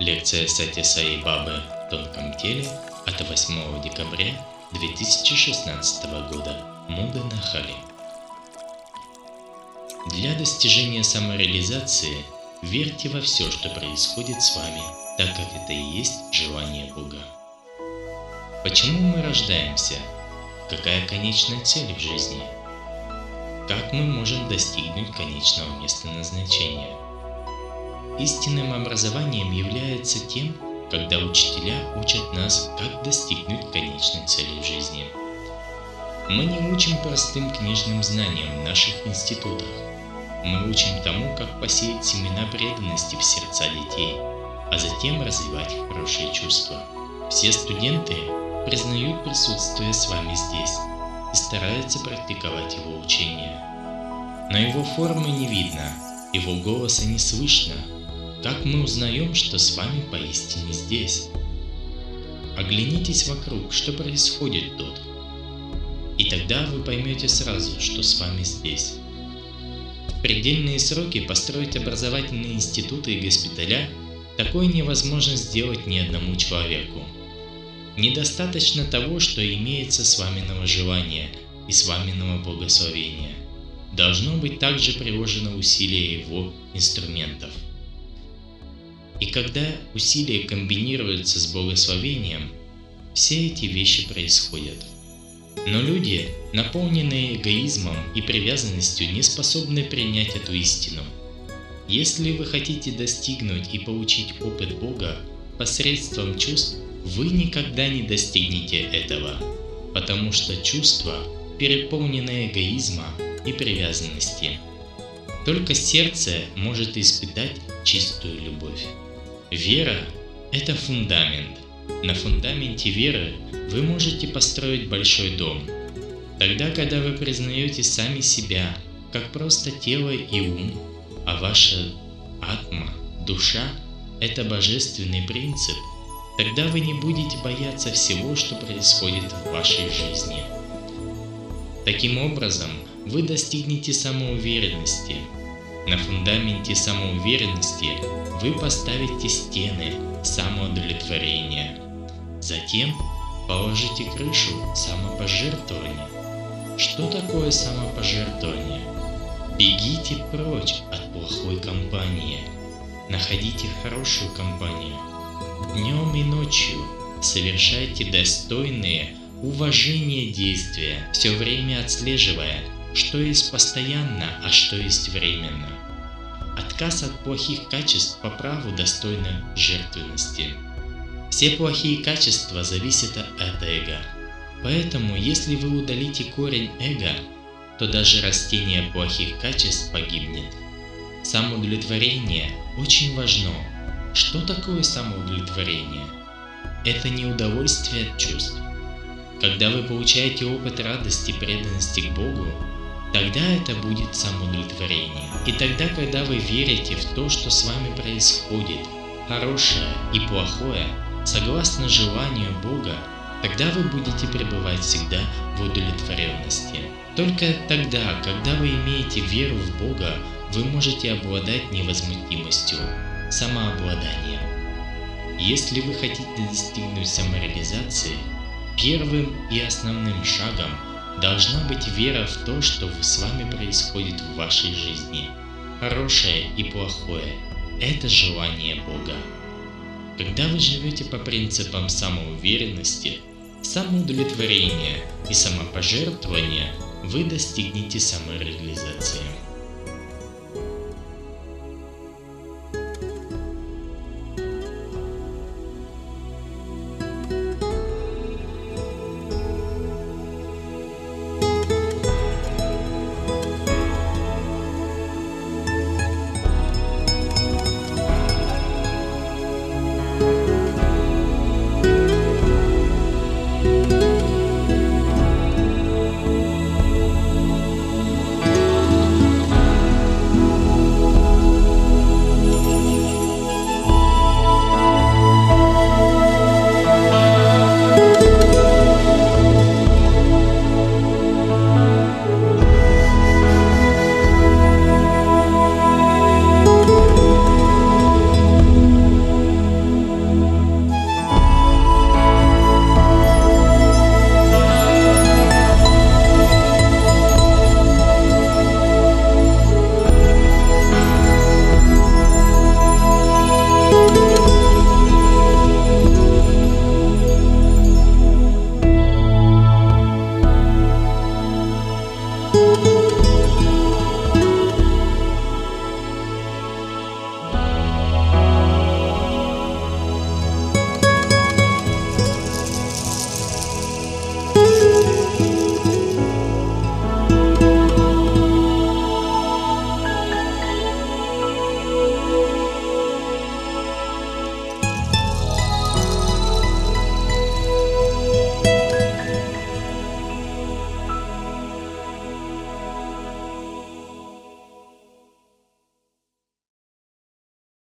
Лекция Сати Саи Бабы в тонком теле от 8 декабря 2016 года. Муда на Хали. Для достижения самореализации верьте во все, что происходит с вами, так как это и есть желание Бога. Почему мы рождаемся? Какая конечная цель в жизни? Как мы можем достигнуть конечного места назначения? Истинным образованием является тем, когда учителя учат нас, как достигнуть конечной цели в жизни. Мы не учим простым книжным знаниям в наших институтах. Мы учим тому, как посеять семена преданности в сердца детей, а затем развивать хорошие чувства. Все студенты признают присутствие с вами здесь и стараются практиковать его учение. Но его формы не видно, его голоса не слышно, как мы узнаем, что с вами поистине здесь? Оглянитесь вокруг, что происходит тут. И тогда вы поймете сразу, что с вами здесь. В предельные сроки построить образовательные институты и госпиталя такое невозможно сделать ни одному человеку. Недостаточно того, что имеется с вами желания и с вами благословения. Должно быть также приложено усилие его инструментов – и когда усилия комбинируются с благословением, все эти вещи происходят. Но люди, наполненные эгоизмом и привязанностью, не способны принять эту истину. Если вы хотите достигнуть и получить опыт Бога посредством чувств, вы никогда не достигнете этого, потому что чувства переполнены эгоизма и привязанности. Только сердце может испытать чистую любовь. Вера – это фундамент. На фундаменте веры вы можете построить большой дом. Тогда, когда вы признаете сами себя, как просто тело и ум, а ваша атма, душа – это божественный принцип, тогда вы не будете бояться всего, что происходит в вашей жизни. Таким образом, вы достигнете самоуверенности. На фундаменте самоуверенности вы поставите стены самоудовлетворения. Затем положите крышу самопожертвования. Что такое самопожертвование? Бегите прочь от плохой компании. Находите хорошую компанию. Днем и ночью совершайте достойные уважения действия, все время отслеживая, что есть постоянно, а что есть временно. Отказ от плохих качеств по праву достойны жертвенности. Все плохие качества зависят от эго. Поэтому, если вы удалите корень эго, то даже растение плохих качеств погибнет. Самоудовлетворение очень важно. Что такое самоудовлетворение? Это не удовольствие от чувств. Когда вы получаете опыт радости, преданности к Богу, Тогда это будет самоудовлетворение. И тогда, когда вы верите в то, что с вами происходит, хорошее и плохое, согласно желанию Бога, тогда вы будете пребывать всегда в удовлетворенности. Только тогда, когда вы имеете веру в Бога, вы можете обладать невозмутимостью, самообладанием. Если вы хотите достигнуть самореализации, первым и основным шагом – Должна быть вера в то, что с вами происходит в вашей жизни. Хорошее и плохое – это желание Бога. Когда вы живете по принципам самоуверенности, самоудовлетворения и самопожертвования, вы достигнете самореализации.